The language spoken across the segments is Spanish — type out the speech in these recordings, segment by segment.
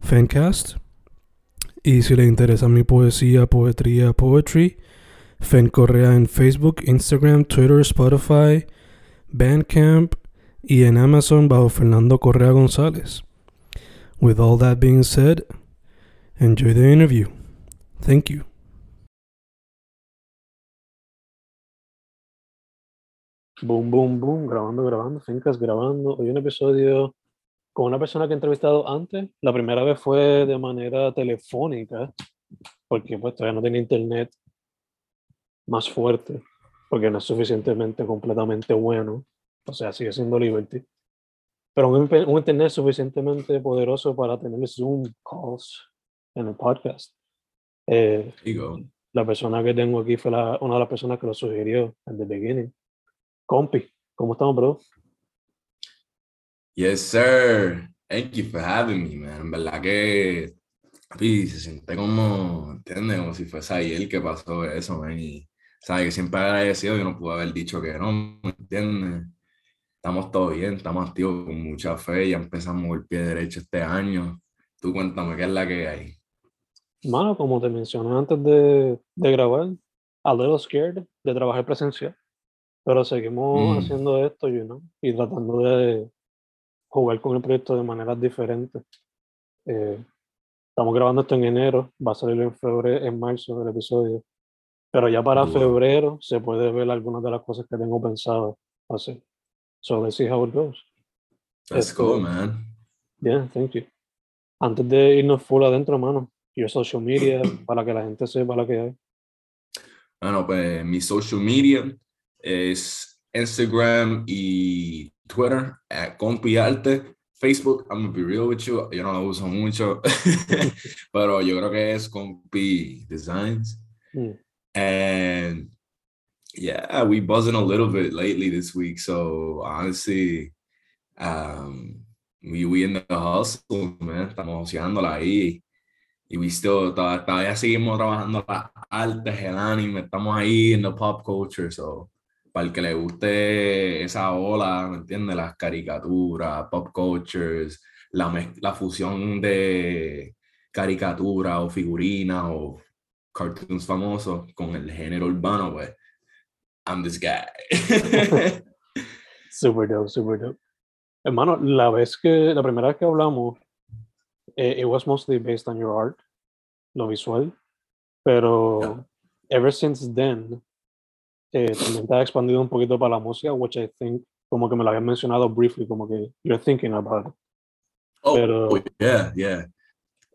Fancast. Y si le interesa mi poesía, poetría, poetry, Fen Correa en Facebook, Instagram, Twitter, Spotify, Bandcamp y en Amazon bajo Fernando Correa González. With all that being said, enjoy the interview. Thank you. Boom, boom, boom, grabando, grabando, Fincas grabando. Hoy un episodio con una persona que he entrevistado antes. La primera vez fue de manera telefónica, porque pues todavía no tenía internet más fuerte, porque no es suficientemente completamente bueno. O sea, sigue siendo Liberty. Pero un, un internet suficientemente poderoso para tener Zoom calls en el podcast. Eh, la persona que tengo aquí fue la, una de las personas que lo sugirió en the beginning. Compi, ¿cómo estamos, bro? Yes, sir. Thank you for having me, man. En verdad que papi, se siente como, ¿entiendes? Como si fuese ayer que pasó eso, man. Y, ¿sabes? Que siempre agradecido y no pude haber dicho que no, ¿me entiendes? Estamos todos bien, estamos activos con mucha fe, ya empezamos el pie derecho este año. Tú cuéntame, ¿qué es la que hay? Mano, como te mencioné antes de, de grabar, a little scared de trabajar presencial. Pero seguimos Mm. haciendo esto, you know, y tratando de jugar con el proyecto de maneras diferentes. Eh, estamos grabando esto en enero, va a salir en febrero, en marzo el episodio. Pero ya para Wow. febrero se puede ver algunas de las cosas que tengo pensado hacer. So let's see how it goes. Let's Esto- go, man. Yeah, thank you. Antes de irnos full adentro, mano, your social media, para que la gente sepa la que hay. Bueno, pues mi social media es Instagram y Twitter, at Compiarte. Facebook, I'm gonna be real with you, yo no lo uso mucho, pero yo creo que es Compi Designs. Mm. And yeah, we buzzing a little bit lately this week. So honestly, um, we we in the hustle, man. Estamos joseándola ahí. Y we still, todavía, seguimos trabajando las artes, el anime, estamos ahí en the pop culture. So, para el que le guste esa ola, ¿me entiendes? Las caricaturas, pop cultures, la, la fusión de caricatura o figurinas o cartoons famosos con el género urbano, pues, I'm this guy. Super dope, super dope. Hermano, la vez que, la primera vez que hablamos, eh, it was mostly based on your art, lo visual, pero ever since then, eh, también te has expandido un poquito para la música, which I think, como que me lo habías mencionado briefly, como que you're thinking about it. oh, Pero- yeah, yeah.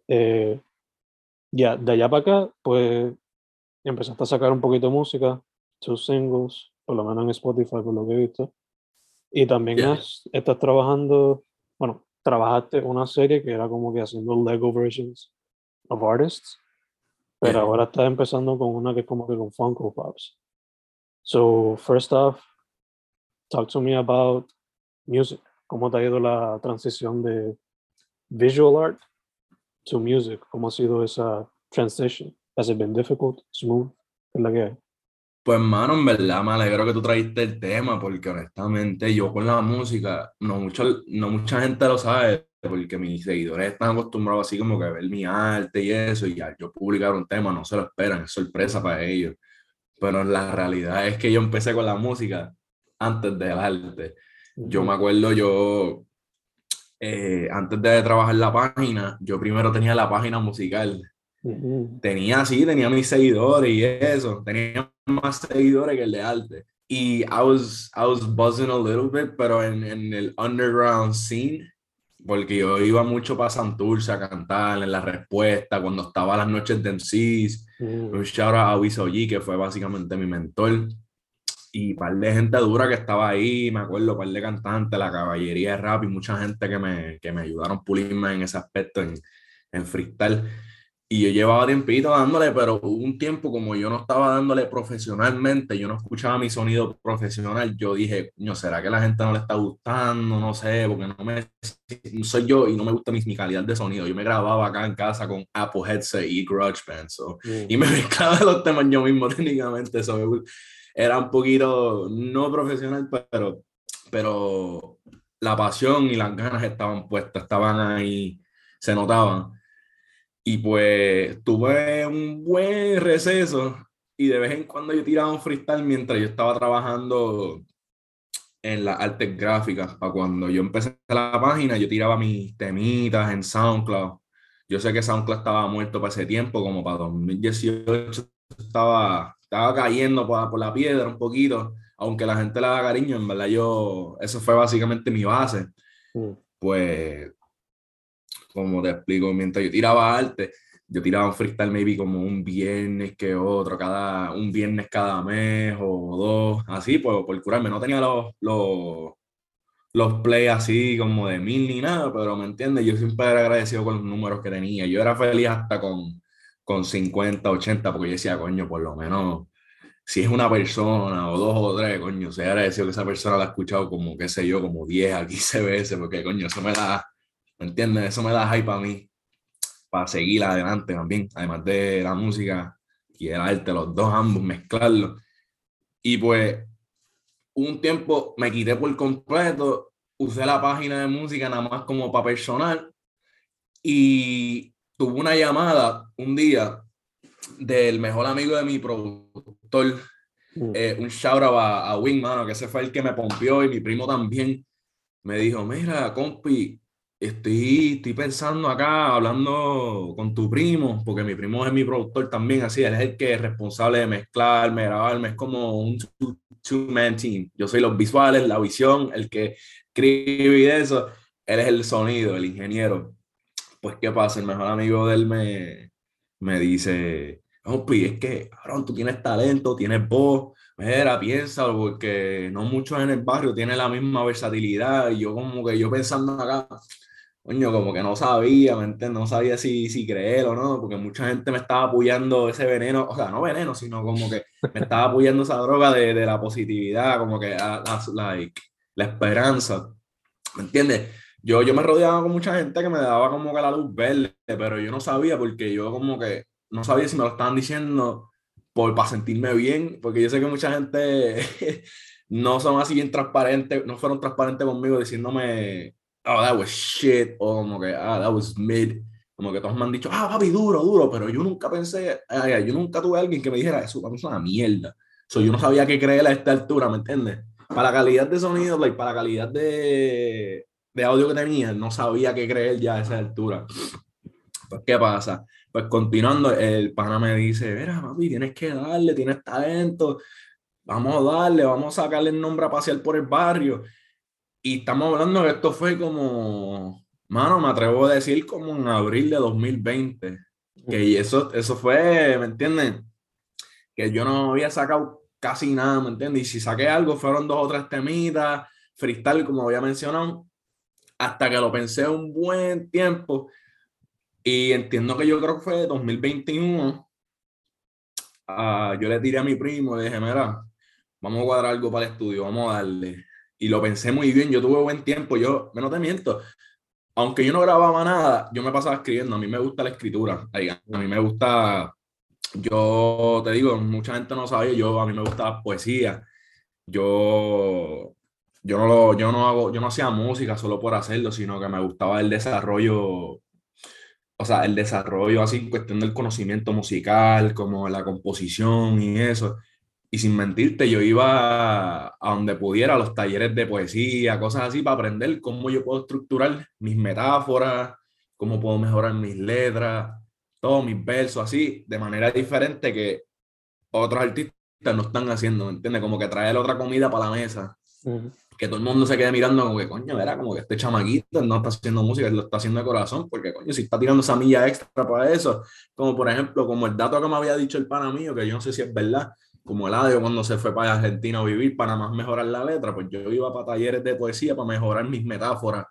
Eh, ya, de allá para acá, pues empezaste a sacar un poquito de música, tus singles, por lo menos en Spotify, por lo que he visto. Y también Yeah. has- estás trabajando, bueno, trabajaste una serie que era como que haciendo Lego versions of artists, pero Yeah. ahora estás empezando con una que es como que con Funko Pops. So, first off, talk to me about music. ¿Cómo te ha ido la transición de visual art to music? ¿Cómo ha sido esa transition? Has it been difficult, smooth? ¿Qué la que hay? Pues, mano, en verdad me alegro que tú trajiste el tema, porque honestamente yo con la música, no, mucho, no mucha gente lo sabe, porque mis seguidores están acostumbrados así como que a ver mi arte y eso, y al yo publicar un tema no se lo esperan, es sorpresa para ellos. Pero la realidad es que yo empecé con la música antes del arte. Yo me acuerdo, yo eh, antes de trabajar la página, yo primero tenía la página musical. Tenía, sí, tenía mis seguidores y eso. Tenía más seguidores que el de arte. Y I was, I was buzzing a little bit, pero en, en el underground scene, porque yo iba mucho para Santurce a cantar en la respuesta, cuando estaba las noches de MCs. Mm. Un shout out a Wisoji, que fue básicamente mi mentor y un par de gente dura que estaba ahí, me acuerdo, un par de cantantes, la caballería de rap y mucha gente que me, que me ayudaron pulirme en ese aspecto, en, en freestyle. Y yo llevaba tiempito dándole, pero hubo un tiempo como yo no estaba dándole profesionalmente, yo no escuchaba mi sonido profesional, yo dije, no, ¿será que la gente no le está gustando? No sé, porque no me soy yo y no me gusta mi, mi calidad de sonido. Yo me grababa acá en casa con Apple Headset y GarageBand, so, y me mezclaba los temas yo mismo técnicamente, eso era un poquito no profesional, pero, pero la pasión y las ganas estaban puestas, estaban ahí, se notaban. Y pues tuve un buen receso y de vez en cuando yo tiraba un freestyle mientras yo estaba trabajando en las artes gráficas. Para cuando yo empecé la página, yo tiraba mis temitas en SoundCloud. Yo sé que SoundCloud estaba muerto para ese tiempo, como para 2018 estaba estaba cayendo por, por, la piedra un poquito, aunque la gente le da cariño, en verdad yo, eso fue básicamente mi base. Mm. Pues, como te explico, mientras yo tiraba arte, yo tiraba un freestyle maybe como un viernes que otro, cada, un viernes cada mes o dos, así, por, por curarme. No tenía los, los, los play así como de mil ni nada, pero me entiendes, yo siempre era agradecido con los números que tenía. Yo era feliz hasta con con 50, 80, porque yo decía, coño, por lo menos, si es una persona o dos o tres, coño, se agradecido que esa persona la ha escuchado como, qué sé yo, como 10 a 15 veces, porque, coño, eso me da, ¿me entiendes? Eso me da hype a mí, para seguir adelante también, además de la música y el arte, los dos ambos, mezclarlos. Y pues, un tiempo me quité por completo, usé la página de música nada más como para personal y tuve una llamada un día del mejor amigo de mi productor, mm. eh, un shout out a, a Wing, mano, que ese fue el que me pompió y mi primo también. Me dijo, mira, compi, estoy, estoy pensando acá, hablando con tu primo, porque mi primo es mi productor también, así, él es el que es responsable de mezclarme, grabarme, es como un two-man team. Yo soy los visuales, la visión, el que escribe y eso, él es el sonido, el ingeniero pues, ¿qué pasa? El mejor amigo de él me, me dice, Opi, es que, cabrón, tú tienes talento, tienes voz, mira, piénsalo, porque no muchos en el barrio tienen la misma versatilidad, y yo como que yo pensando acá, coño, como que no sabía, ¿me entiendes? No sabía si, si creer o no, porque mucha gente me estaba apoyando ese veneno, o sea, no veneno, sino como que me estaba apoyando esa droga de, de la positividad, como que la, like, la esperanza, ¿me entiendes? yo, yo me rodeaba con mucha gente que me daba como que la luz verde, pero yo no sabía porque yo como que no sabía si me lo estaban diciendo por, para sentirme bien, porque yo sé que mucha gente no son así bien transparentes, no fueron transparentes conmigo diciéndome, oh, that was shit, o como que, ah, that was mid, como que todos me han dicho, ah, papi, duro, duro, pero yo nunca pensé, ay, yo nunca tuve a alguien que me dijera, eso es una mierda. So, yo no sabía qué creer a esta altura, ¿me entiendes? Para la calidad de sonido, like, para la calidad de, de audio que tenía, no sabía qué creer ya a esa altura. Pues, ¿qué pasa? Pues continuando, el pana me dice, mira, papi, tienes que darle, tienes talento, vamos a darle, vamos a sacarle el nombre a pasear por el barrio. Y estamos hablando que esto fue como, mano, me atrevo a decir como en abril de 2020. Que eso, eso fue, ¿me entienden? Que yo no había sacado casi nada, ¿me entiendes? Y si saqué algo, fueron dos o tres temitas, freestyle, como había mencionado hasta que lo pensé un buen tiempo y entiendo que yo creo que fue 2021. Ah, yo le tiré a mi primo, le dije, mira, vamos a cuadrar algo para el estudio, vamos a darle. Y lo pensé muy bien, yo tuve buen tiempo, yo, no te miento, aunque yo no grababa nada, yo me pasaba escribiendo, a mí me gusta la escritura, a mí me gusta, yo te digo, mucha gente no sabe, yo, a mí me gusta la poesía, yo yo no, lo, yo no hago, yo no hacía música solo por hacerlo, sino que me gustaba el desarrollo, o sea, el desarrollo así, cuestión del conocimiento musical, como la composición y eso. Y sin mentirte, yo iba a, donde pudiera, a los talleres de poesía, cosas así, para aprender cómo yo puedo estructurar mis metáforas, cómo puedo mejorar mis letras, todos mis versos, así, de manera diferente que otros artistas no están haciendo, ¿me entiendes? Como que traer otra comida para la mesa. Que todo el mundo se quede mirando como que, coño, era como que este chamaquito no está haciendo música, lo está haciendo de corazón, porque, coño, si está tirando esa milla extra para eso, como por ejemplo, como el dato que me había dicho el pana mío, que yo no sé si es verdad, como el audio cuando se fue para Argentina a vivir para más mejorar la letra, pues yo iba para talleres de poesía para mejorar mis metáforas.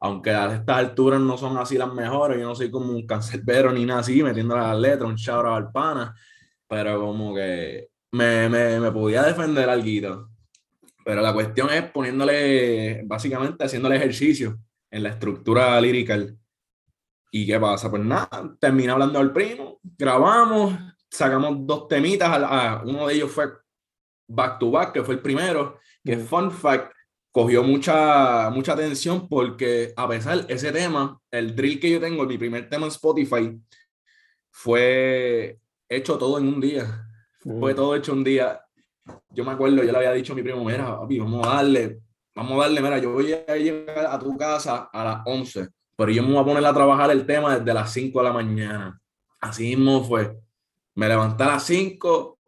Aunque a estas alturas no son así las mejores, yo no soy como un cancerbero ni nada así, metiendo las letras, un shout al pana, pero como que me, me, me podía defender algo. Pero la cuestión es poniéndole, básicamente haciéndole ejercicio en la estructura lírica. ¿Y qué pasa? Pues nada, terminé hablando al primo, grabamos, sacamos dos temitas, a, uno de ellos fue Back to Back, que fue el primero, que mm. fun fact, cogió mucha, mucha atención porque a pesar ese tema, el drill que yo tengo, mi primer tema en Spotify, fue hecho todo en un día. Fue mm. todo hecho un día. Yo me acuerdo, yo le había dicho a mi primo, mira, vamos a darle, vamos a darle, mira, yo voy a llegar a tu casa a las 11, pero yo me voy a poner a trabajar el tema desde las 5 de la mañana. Así mismo fue. Me levanté a las 5,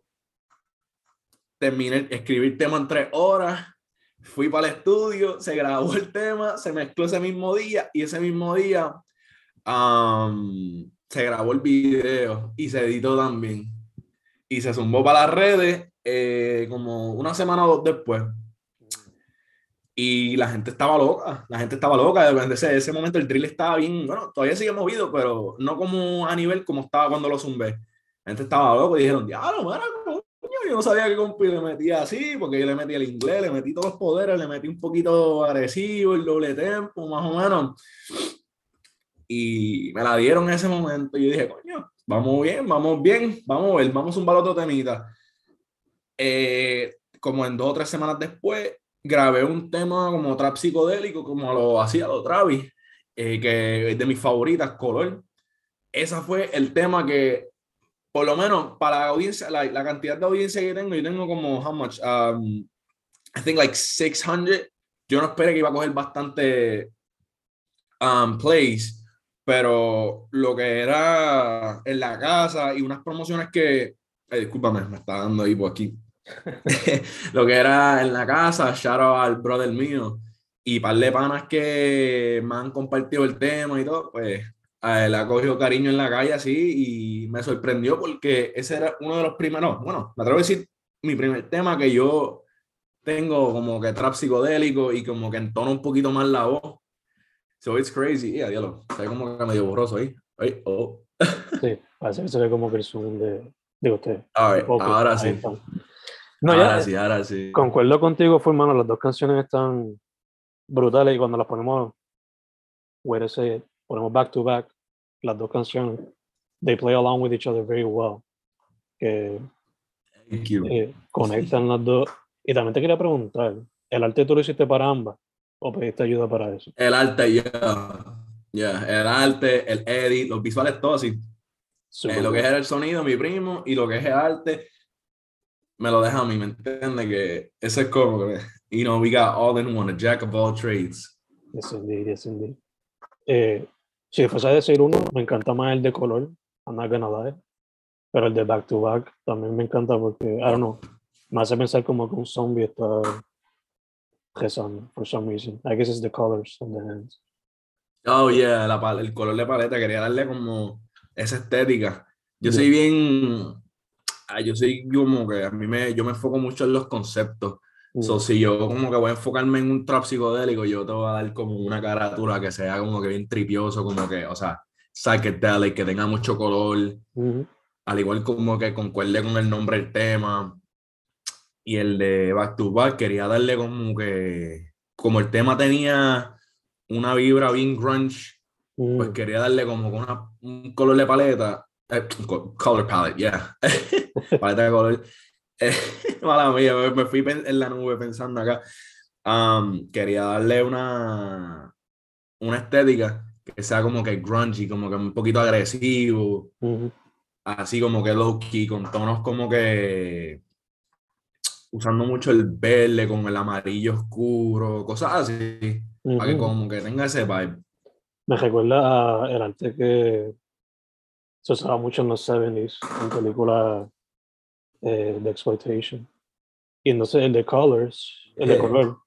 terminé escribir tema en tres horas, fui para el estudio, se grabó el tema, se mezcló ese mismo día y ese mismo día se grabó el video y se editó también. Y se zumbó para las redes eh, como una semana o dos después. Y la gente estaba loca, la gente estaba loca. De ese, ese momento el drill estaba bien, bueno, todavía sigue movido, pero no como a nivel como estaba cuando lo zumbé. Gente estaba loco y dijeron, diablo, mira, coño, yo no sabía que compi le metía así, porque yo le metí el inglés, le metí todos los poderes, le metí un poquito agresivo, el doble tempo, más o menos. Y me la dieron en ese momento y yo dije, coño, vamos bien, vamos bien, vamos a ver, vamos a un otro temita. Eh, como en dos o tres semanas después, grabé un tema como trap psicodélico, como lo hacía lo Travis, eh, que es de mis favoritas, Color. Esa fue el tema que por lo menos para la audiencia, la, la, cantidad de audiencia que tengo, yo tengo como, how much? Um, I think like 600. Yo no esperé que iba a coger bastante um, plays, pero lo que era en la casa y unas promociones que, ay, discúlpame, me está dando ahí por aquí. lo que era en la casa, shout out al brother mío y par de panas que me han compartido el tema y todo, pues a él ha cogido cariño en la calle así y me sorprendió porque ese era uno de los primeros, bueno, me atrevo a decir mi primer tema que yo tengo como que trap psicodélico y como que entona un poquito más la voz. So it's crazy. Yeah, diablo. Se como que medio borroso ahí. Ay, oh. sí, parece que se ve como que el zoom de, de usted. ahora sí. No, ahora sí, ahora sí. Concuerdo contigo, fue hermano, las dos canciones están brutales y cuando las ponemos, where say ponemos back to back, las dos canciones, they play along with each other very well. Que eh, conectan las dos. Y también te quería preguntar, ¿el arte tú lo hiciste para ambas o pediste ayuda para eso? El arte, ya. Yeah. el arte, el edit, los visuales, todo así. Eh, lo que es el sonido, mi primo, y lo que es el arte, me lo deja a mí, ¿me entiendes? Que ese es como you know, we got all in one, a jack of all trades. Yes, indeed, yes, indeed. Eh, si fuese a decir uno, me encanta más el de color, I'm not gonna lie. Pero el de back to back también me encanta porque, I don't know, me hace pensar como que un zombie está rezando, for some reason. I guess it's the colors of the hands. Oh, yeah, la, el color de paleta, quería darle como esa estética. Yo soy bien, ah, yo soy como que a mí me, yo me enfoco mucho en los conceptos. So, si yo como que voy a enfocarme en un trap psicodélico, yo te voy a dar como una caratura que sea como que bien tripioso, como que, o sea, psychedelic, que tenga mucho color, al igual como que concuerde con el nombre del tema. Y el de Back to Back quería darle como que, como el tema tenía una vibra bien grunge, pues quería darle como una, un color de paleta, eh, color palette, yeah, paleta de color mala mía, me, fui en la nube pensando acá. quería darle una, una estética que sea como que grungy, como que un poquito agresivo, así como que low key, con tonos como que usando mucho el verde con el amarillo oscuro, cosas así, para que como que tenga ese vibe. Me recuerda el arte que se usaba mucho en los 70s, en películas eh, de exploitation. Y entonces el de Colors, el de Eh. color,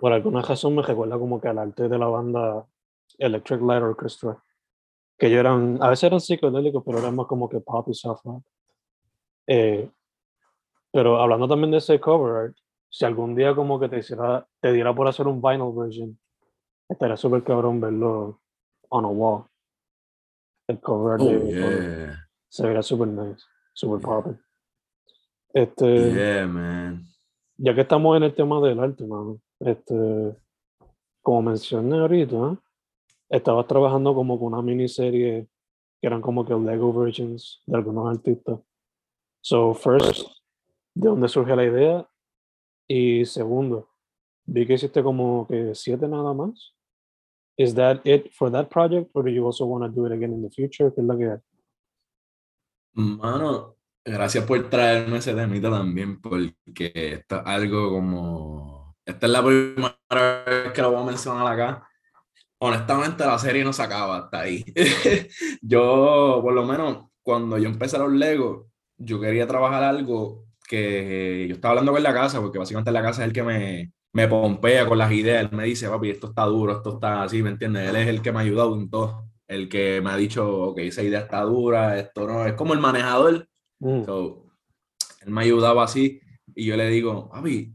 por alguna razón me recuerda como que al arte de la banda Electric Light Orchestra, que ellos eran, a veces eran psicodélicos, pero eran más como que pop y soft rock. Eh, pero hablando también de ese cover art, si algún día como que te, hiciera, te diera por hacer un vinyl version, estaría súper cabrón verlo on a wall. El cover art Oh, de yeah. se vería súper nice, súper poppy. Este, Yeah, man. ya que estamos en el tema del arte, mano, este, como mencioné ahorita, estabas trabajando como con una miniserie que eran como que Lego versions de algunos artistas. So, first, ¿de dónde surge la idea? Y segundo, vi que hiciste como que siete nada más. Is that it for that project, or do you also want to do it again in the future? ¿Qué es la que hay? Mano, gracias por traerme ese temita también, porque esto es algo como. Esta es la primera vez que lo voy a mencionar acá. Honestamente, la serie no se acaba hasta ahí. yo, por lo menos, cuando yo empecé los Legos, yo quería trabajar algo que yo estaba hablando con la casa, porque básicamente la casa es el que me, me pompea con las ideas. Él me dice, papi, esto está duro, esto está así, ¿me entiendes? Él es el que me ha ayudado en todo. El que me ha dicho, ok, esa idea está dura, esto no. Es como el manejador. Mm, So, él me ayudaba así y yo le digo, papi,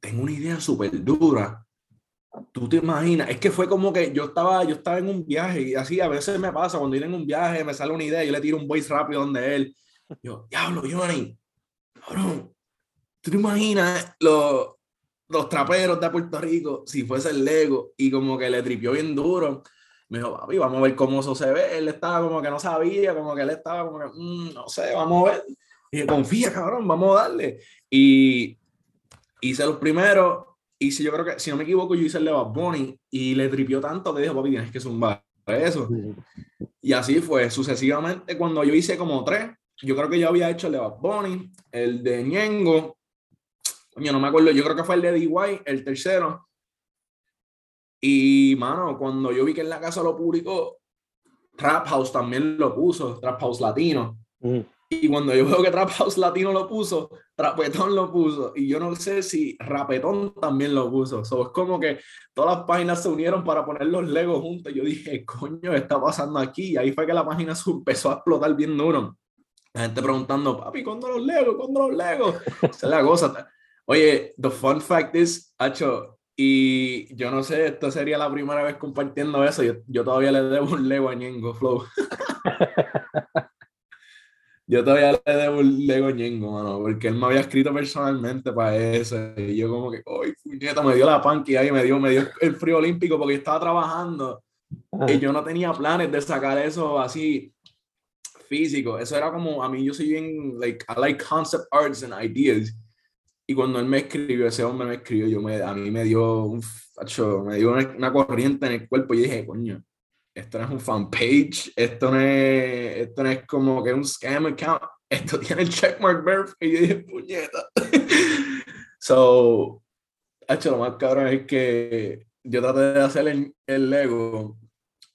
tengo una idea súper dura. Tú te imaginas, es que fue como que yo estaba, yo estaba en un viaje y así a veces me pasa, cuando ir en un viaje me sale una idea, yo le tiro un voice rápido donde él. Yo, diablo, Johnny, cabrón, tú te imaginas los, los traperos de Puerto Rico si fuese el Lego y como que le tripió bien duro. Me dijo, papi, vamos a ver cómo eso se ve. Él estaba como que no sabía, como que él estaba como que, "Mm, no sé, vamos a ver. Y dije, confía, cabrón, vamos a darle. Y hice los primeros, hice, yo creo que, si no me equivoco, yo hice el de Bad Bunny y le tripió tanto que dijo, papi, tienes que zumbar eso. Y así fue, sucesivamente, cuando yo hice como tres, yo creo que yo había hecho el de Bad Bunny, el de Ñengo, coño, no me acuerdo, yo creo que fue el de DY, el tercero. Y, mano, cuando yo vi que en la casa lo publicó, Trap House también lo puso, Trap House Latino. mm. Y cuando yo veo que Trap House Latino lo puso, Trapetón lo puso. Y yo no sé si Rapetón también lo puso. So, es como que todas las páginas se unieron para poner los Legos juntos. Yo dije, coño, ¿qué está pasando aquí? Y ahí fue que la página empezó a explotar bien duro. La gente preguntando, papi, ¿cuándo los Legos? ¿Cuándo los Legos? Esa es la cosa. Oye, the fun fact is, Hacho, y yo no sé, esta sería la primera vez compartiendo eso. Yo, yo todavía le debo un Lego a Ñengo Flow. Yo todavía le debo un Lego Ñengo, mano, porque él me había escrito personalmente para eso. Y yo como que, ¡ay, puñeta! Me dio la panqui ahí, me dio, me dio el frío olímpico porque yo estaba trabajando y yo no tenía planes de sacar eso así físico. Eso era como, a mí yo soy bien, like, I like concept arts and ideas. Y cuando él me escribió, ese hombre me escribió, yo me, a mí me dio un, me dio una, una corriente en el cuerpo y dije, coño, esto no es un fanpage, esto no es, esto no es como que un scam account, esto tiene el checkmark verif. Y yo dije, puñeta. so, hecho, lo más cabrón es que yo traté de hacer el, el Lego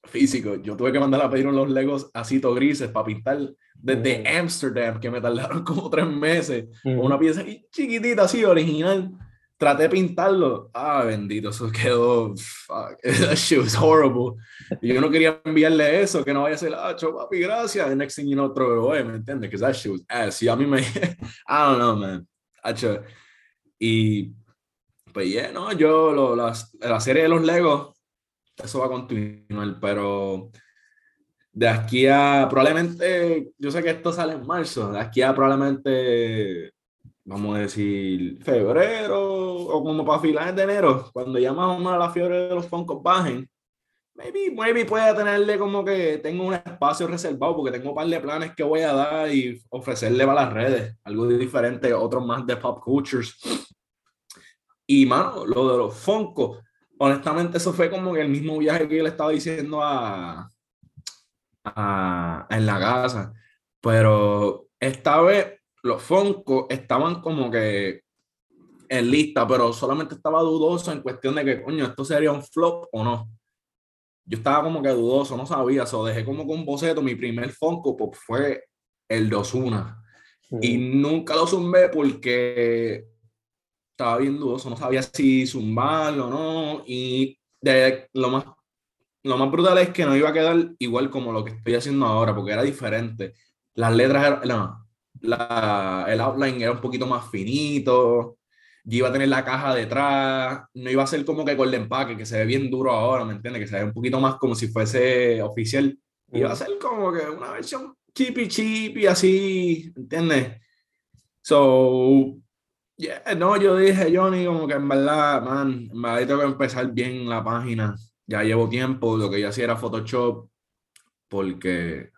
físico. Yo tuve que mandar a pedir unos Legos así to grises para pintar desde Mm. Amsterdam, que me tardaron como tres meses. mm. Una pieza ahí chiquitita, así, original. Traté de pintarlo. Ah, bendito, eso quedó. Fuck, that shit was horrible. Y yo no quería enviarle eso, que no vaya a ser, ah, cho, papi, gracias. And next thing you know, it away, ¿me entiendes? Because that shit was ass. Y a mí me. I don't know, man. Hacho. Y. Pues, yeah, no, yo, lo, la serie de los Legos, eso va a continuar, pero. De aquí a probablemente, yo sé que esto sale en marzo, de aquí a probablemente vamos a decir, febrero o como para finales de enero, cuando ya más o menos la fiebre de los Funkos bajen, maybe, maybe pueda tenerle como que tengo un espacio reservado porque tengo un par de planes que voy a dar y ofrecerle para las redes, algo diferente, otros más de pop cultures. Y mano, lo de los Funkos, honestamente eso fue como que el mismo viaje que yo le estaba diciendo a, a- en la casa, pero esta vez los Funko estaban como que en lista, pero solamente estaba dudoso en cuestión de que, coño, esto sería un flop o no. Yo estaba como que dudoso, no sabía, so dejé como con boceto. Mi primer Funko Pop fue el de Osuna. Y nunca lo zumbé porque estaba bien dudoso, no sabía si zumbarlo o no. Y de, lo, más, lo más brutal es que no iba a quedar igual como lo que estoy haciendo ahora, porque era diferente. Las letras, no, la, el outline era un poquito más finito. Yo iba a tener la caja detrás, no iba a ser como que con el empaque, que se ve bien duro ahora, ¿me entiendes? Que se ve un poquito más como si fuese oficial. Iba a ser como que una versión chippy chippy, así, ¿entiendes? So, yeah, no, yo dije, Johnny, como que en verdad, man, en verdad tengo que empezar bien la página. Ya llevo tiempo, lo que yo hacía era Photoshop, porque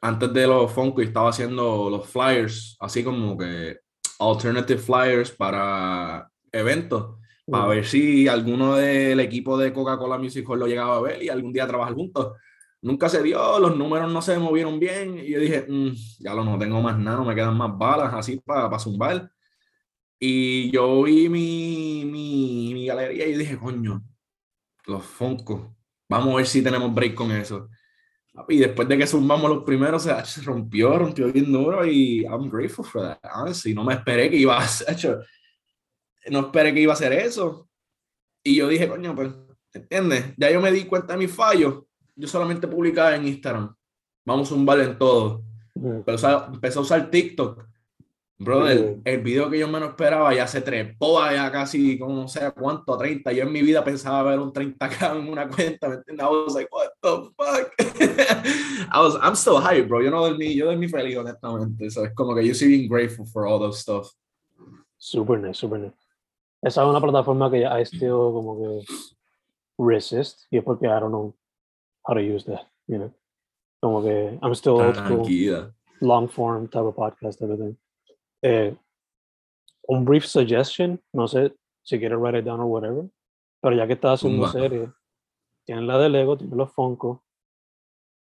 antes de los Funko estaba haciendo los flyers, así como que alternative flyers para eventos, para ver si alguno del equipo de Coca-Cola Music Hall lo llegaba a ver y algún día trabajar juntos nunca se dio, los números no se movieron bien y yo dije, mm, ya lo no tengo más nada, no me quedan más balas así para para zumbar. Y yo vi mi, mi, mi, galería y dije, coño, los Funko, vamos a ver si tenemos break con eso. Y después de que zumbamos los primeros, se rompió, rompió bien duro y I'm grateful for that. Honestly, no me esperé que iba a ser, no esperé que iba a hacer eso. Y yo dije, coño, pues, ¿entiendes? Ya yo me di cuenta de mis fallos yo solamente publicaba en Instagram. Vamos a un en todo. Pero empecé a usar TikTok. Brother, el video que yo menos esperaba ya se trepó ya casi, como no sé cuánto, 30. Yo en mi vida pensaba ver un 30k en una cuenta, ¿me entiendes? I was like, what the fuck? I was, I'm still hype, bro. Yo no dormí, yo dormí feliz, honestamente. Eso es como que yo soy bien grateful for all those stuff. Super nice, super nice. Esa es una plataforma que I still como que resist, y es porque, I don't know, how to use that, you know. Como que I'm still old school, long form type of podcast, everything. Eh, un brief suggestion, no sé si quieres write it down or whatever, pero ya que estás haciendo una serie, tienen la de Lego, tienen los Funko.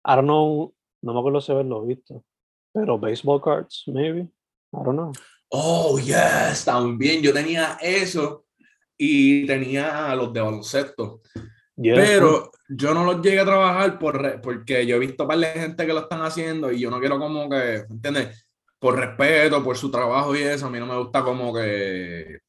I don't know, no me acuerdo si haberlo visto, pero baseball cards, maybe. I don't know. Oh, yes, también yo tenía eso y tenía los de baloncesto. Pero yo no los llegué a trabajar por, porque yo he visto par de gente que lo están haciendo y yo no quiero como que, ¿entiendes? Por respeto, por su trabajo y eso, a mí no me gusta como que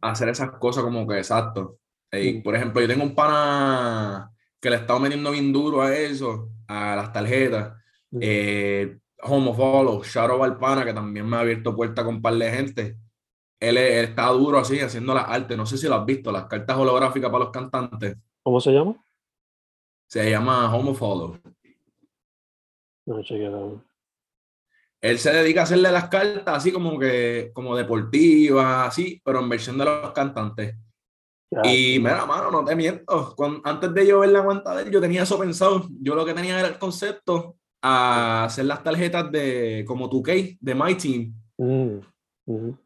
hacer esas cosas como que exacto. Mm. por ejemplo, yo tengo un pana que le estado metiendo bien duro a eso, a las tarjetas. Eh, Homo Follow, Shadow al pana, que también me ha abierto puerta con un par de gente él, está duro así haciendo las artes. No sé si lo has visto, las cartas holográficas para los cantantes. ¿Cómo se llama? Se llama Homo Follow. No, chequeado. Él se dedica a hacerle las cartas así como que como deportivas, así, pero en versión de los cantantes. y mira, mano, no te miento. antes de yo ver la cuenta de él, yo tenía eso pensado. Yo lo que tenía era el concepto a hacer las tarjetas de como tu k de My Team. Mm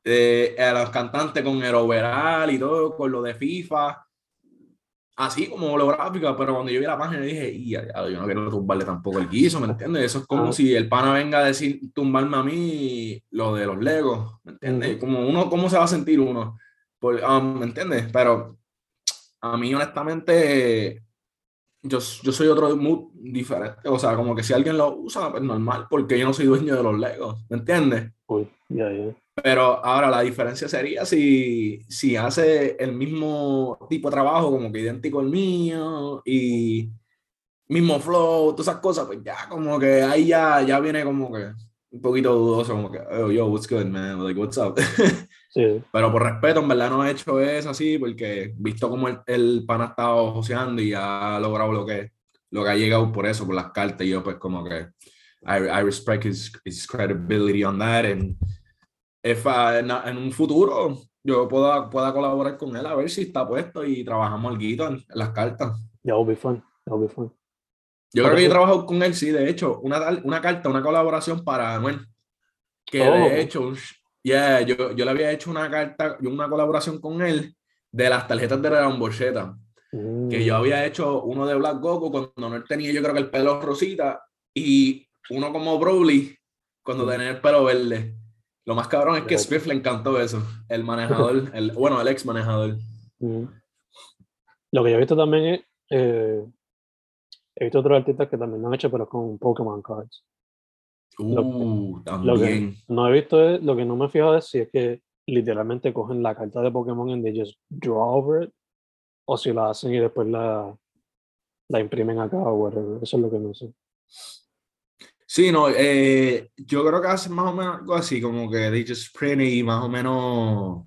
eh, a los cantantes con el overall y todo, con lo de FIFA, así como holográfica, pero cuando yo vi la página dije, y yo no quiero tumbarle tampoco el guiso, ¿me entiendes? Eso es como si el pana venga a decir, tumbarme a mí lo de los Legos, ¿me entiendes? Como uno, ¿cómo se va a sentir uno? Por, um, ¿Me entiendes? Pero a mí honestamente, yo, yo soy otro mood diferente, o sea, como que si alguien lo usa, pues normal, porque yo no soy dueño de los Legos, ¿me entiendes? Uy, ya, ya. Pero ahora la diferencia sería si, si hace el mismo tipo de trabajo, como que idéntico al mío, y mismo flow, todas esas cosas, pues ya como que ahí ya, ya viene como que un poquito dudoso, como que, oh, yo, what's good, man? Like, what's up? Sí. Pero por respeto, en verdad no he hecho eso así, porque visto como el, el pan ha estado joseando y ha logrado lo que, lo que ha llegado por eso, por las cartas, y yo pues como que I, I respect his, his credibility on that, and en, un futuro yo pueda, pueda colaborar con él a ver si está puesto y trabajamos algo en, las cartas. Ya, yeah, be fun. be fun. Yo creo que yo he trabajado con él, sí, de hecho, una, una carta, una colaboración para Anuel. Que de oh. hecho, yeah, yo, yo le había hecho una carta, una colaboración con él de las tarjetas de la Borcheta. Que yo mm. había hecho uno de Black Goku cuando no tenía, yo creo que el pelo rosita, y uno como Broly cuando mm. tenía el pelo verde. Lo más cabrón es que Swift le encantó eso. El manejador, el, bueno, el ex manejador. Lo que yo he visto también es. Eh, he visto otros artistas que también lo han hecho, pero con Pokémon Cards. Uh, también. no he visto es, lo que no me he fijado es si es que literalmente cogen la carta de Pokémon y they just draw over it, o si la hacen y después la, la imprimen acá o whatever. Eso es lo que no sé. Sí, no, eh, yo creo que hacen más o menos algo así, como que they just print y más o menos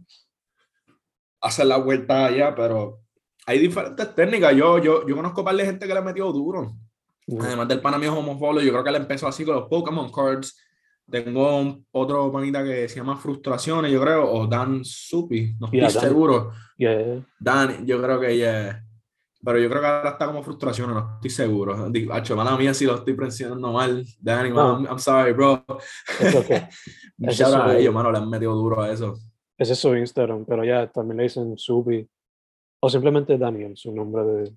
hacen la vuelta allá, pero hay diferentes técnicas. Yo, yo, yo conozco un par de gente que le ha metido duro. Además del pana mío homofóbico, yo creo que él empezó así con los Pokémon Cards. Tengo otro panita que se llama Frustraciones, yo creo, o Dan Supi, no estoy seguro. Dan, yo creo que yeah. Pero yo creo que ahora está como frustración, no estoy seguro. Digo, hecho, mala mía si lo estoy presionando mal. Danny, no. I'm, sorry, bro. Es okay. Shout a ellos, mano, le han metido duro a eso. Ese es su Instagram, pero ya también le dicen Subi. O simplemente Daniel, su nombre de,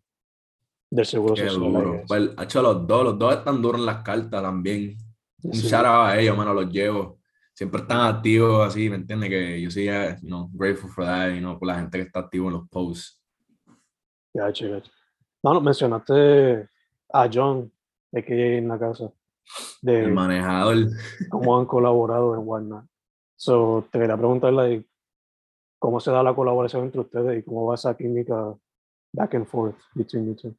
del seguro Qué social. Duro. Pues, hecho, los dos, los dos están duros en las cartas también. Un shout out a ellos, mano, los llevo. Siempre están activos así, ¿me entiendes? Que yo soy, you know, grateful for that, you know, por la gente que está activa en los posts. Mencionaste a John, que en la casa. De el manejador. Cómo han colaborado en Walmart. So, te quería preguntarle cómo se da la colaboración entre ustedes y cómo va esa química back and forth between the two.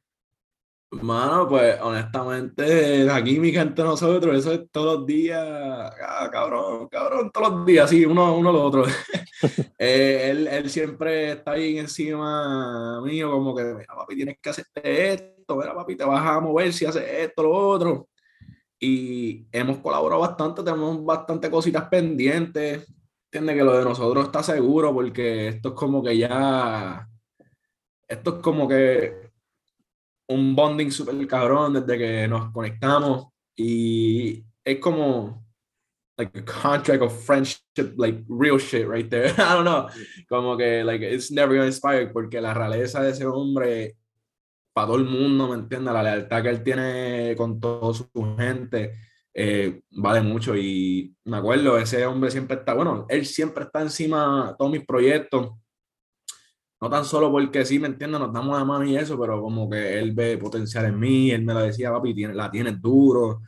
Mano, pues honestamente, la química entre nosotros, eso es todos los días, ah, cabrón, cabrón, todos los días, sí, uno, uno lo otro. eh, él, él, siempre está ahí encima mío, como que, mira, papi, tienes que hacer esto, mira, papi, te vas a mover si haces esto, lo otro. Y hemos colaborado bastante, tenemos bastante cositas pendientes. Entiende que lo de nosotros está seguro, porque esto es como que ya. Esto es como que un bonding súper cabrón desde que nos conectamos y es como like a contract of friendship, like real shit right there. I don't know. Como que like it's never gonna inspire porque la realeza de ese hombre para todo el mundo, ¿me entiendes? La lealtad que él tiene con toda su gente eh, vale mucho y me acuerdo, ese hombre siempre está, bueno, él siempre está encima de todos mis proyectos no tan solo porque sí, me entiendes, nos damos la mano y eso, pero como que él ve potencial en mí, él me lo decía, papi, tiene, la tienes duro,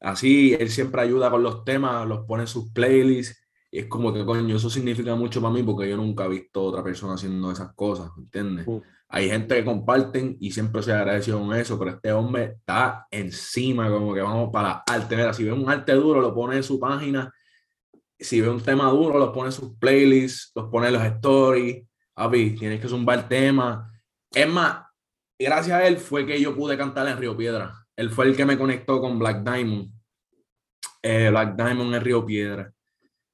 así, él siempre ayuda con los temas, los pone en sus playlists, y es como que, coño, eso significa mucho para mí porque yo nunca he visto otra persona haciendo esas cosas, ¿entiendes? Mm. Hay gente que comparten y siempre se agradecido con eso, pero este hombre está encima, como que vamos para arte. Mira, si ve un arte duro, lo pone en su página. Si ve un tema duro, lo pone en sus playlists, los pone en los stories papi, tienes que zumbar tema. Es más, gracias a él fue que yo pude cantar en Río Piedra. Él fue el que me conectó con Black Diamond. Eh, Black Diamond en Río Piedra.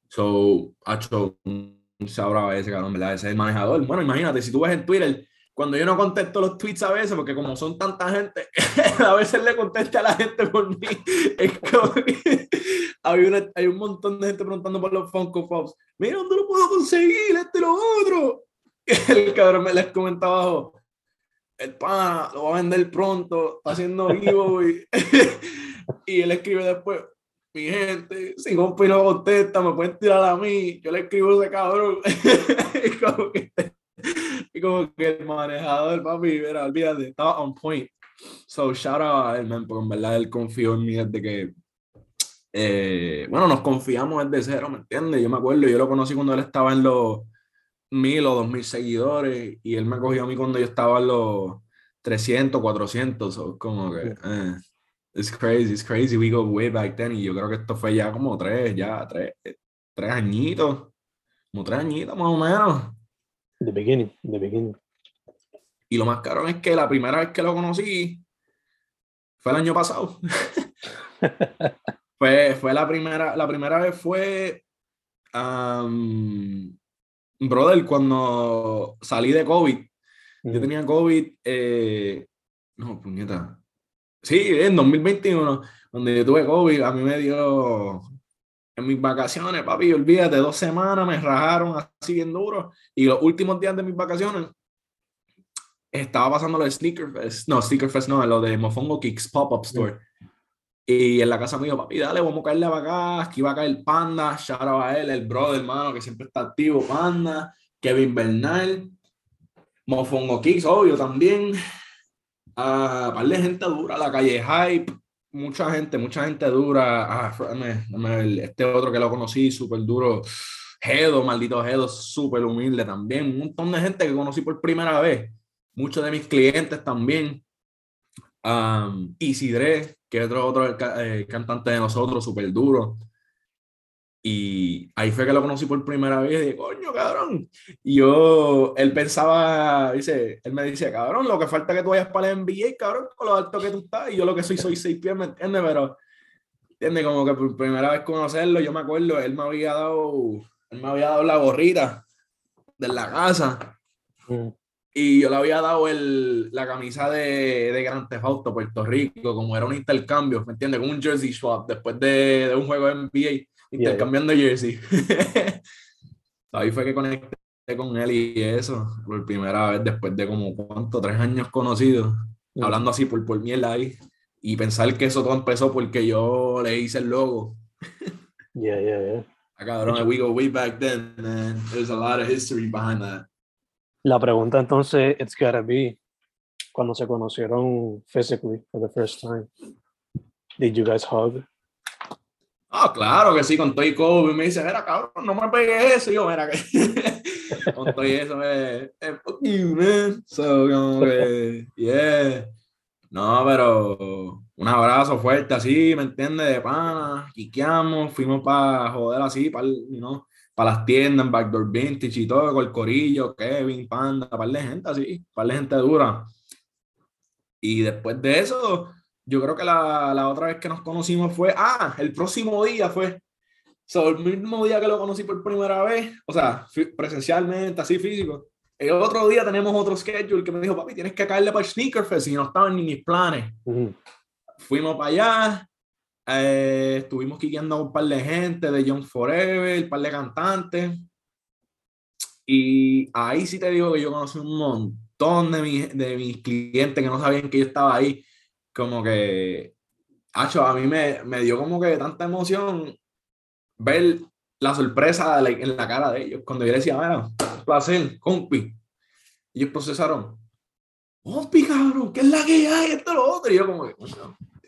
So, ha hecho un sabra ese cabrón, ¿verdad? Ese es el manejador. Bueno, imagínate, si tú ves en Twitter, cuando yo no contesto los tweets a veces, porque como son tanta gente, a veces le conteste a la gente por mí. Es como que hay, una, hay un montón de gente preguntando por los Funko Pops. Mira, ¿dónde lo puedo conseguir? Este y lo otro. el cabrón me les comenta abajo, el pana lo va a vender pronto, está haciendo vivo y, y él escribe después, mi gente, si un pino contesta, me pueden tirar a mí, yo le escribo a ese cabrón. y, como que, y como que el manejador, papi, mira, olvídate, estaba on point. So, shout out a él, man, porque en verdad él confió en mí desde que, eh, bueno, nos confiamos desde cero, ¿me entiendes? Yo me acuerdo, yo lo conocí cuando él estaba en los mil o dos mil seguidores y él me cogió a mí cuando yo estaba en los 300, 400, o como que, eh, it's crazy, it's crazy, we go way back then y yo creo que esto fue ya como tres, ya tres, tres añitos, como tres añitos más o menos. The beginning, the beginning. Y lo más caro es que la primera vez que lo conocí fue el año pasado. fue, fue la primera, la primera vez fue um, brother, cuando salí de COVID, yo tenía COVID, eh, no, puñeta. Sí, en 2021, donde yo tuve COVID, a mí me dio en mis vacaciones, papi, olvídate, dos semanas me rajaron así bien duro. Y los últimos días de mis vacaciones estaba pasando lo de Sneaker Fest, no, Sneaker Fest no, lo de Mofongo Kicks Pop-Up Store. Y en la casa me dijo, papi, dale, vamos a caerle para acá. Aquí va a caer Panda, shout a él, el brother, hermano, que siempre está activo, Panda, Kevin Bernal, Mofongo Kicks, obvio, también. Uh, par de gente dura, la calle Hype, mucha gente, mucha gente dura. Ah, este otro que lo conocí, súper duro. Gedo, maldito Gedo, súper humilde también. Un montón de gente que conocí por primera vez. Muchos de mis clientes también. Um, Isidre, que otro, otro eh, cantante de nosotros, súper duro. Y ahí fue que lo conocí por primera vez. Y dije, coño, cabrón. Y yo, él pensaba, dice, él me dice, cabrón, lo que falta es que tú vayas para el NBA, cabrón, con lo alto que tú estás. Y yo lo que soy, soy seis pies, ¿me entiendes? Pero, ¿entiendes? Como que por primera vez conocerlo, yo me acuerdo, él me había dado, él me había dado la gorrita de la casa. Mm. Y yo le había dado el, la camisa de, de Gran Theft Puerto Rico, como era un intercambio, ¿me entiendes? Como un jersey swap después de, de un juego de NBA, intercambiando jersey. Ahí fue que conecté con él y eso, por primera vez después de como, ¿cuánto? Tres años conocidos, hablando así por, por mierda ahí. Y pensar que eso todo empezó porque yo le hice el logo. Yeah, yeah, yeah. Ah, cabrón, we go way back then, man. There's a lot of history behind that. La pregunta entonces, it's gotta be, cuando se conocieron physically for the first time, did you guys hug? Ah, claro que sí, con todo y Kobe. Me dice, mira, cabrón, no me pegues eso. Yo, mira, que con todo eso, me, fuck you, man. So, como que, yeah. No, pero un abrazo fuerte así, ¿me entiendes? De pana, quiqueamos, fuimos para joder así, para, you know, para las tiendas, Backdoor Vintage y todo, con el corillo, Kevin, Panda, par de gente así, par de gente dura. Y después de eso, yo creo que la, la, otra vez que nos conocimos fue, ah, el próximo día fue, so, el mismo día que lo conocí por primera vez, o sea, presencialmente, así físico. El otro día tenemos otro schedule que me dijo, papi, tienes que caerle para el Sneaker Fest y no estaban ni mis planes. Fuimos para allá, eh, estuvimos quiqueando a un par de gente de Young Forever, un par de cantantes. Y ahí sí te digo que yo conocí un montón de, mis, de mis clientes que no sabían que yo estaba ahí. Como que, Hacho, a mí me, me dio como que tanta emoción ver la sorpresa en la cara de ellos. Cuando yo les decía, mira, placer, compi. Ellos procesaron, compi, cabrón, ¿qué es la que hay? Esto lo otro. Y yo como que,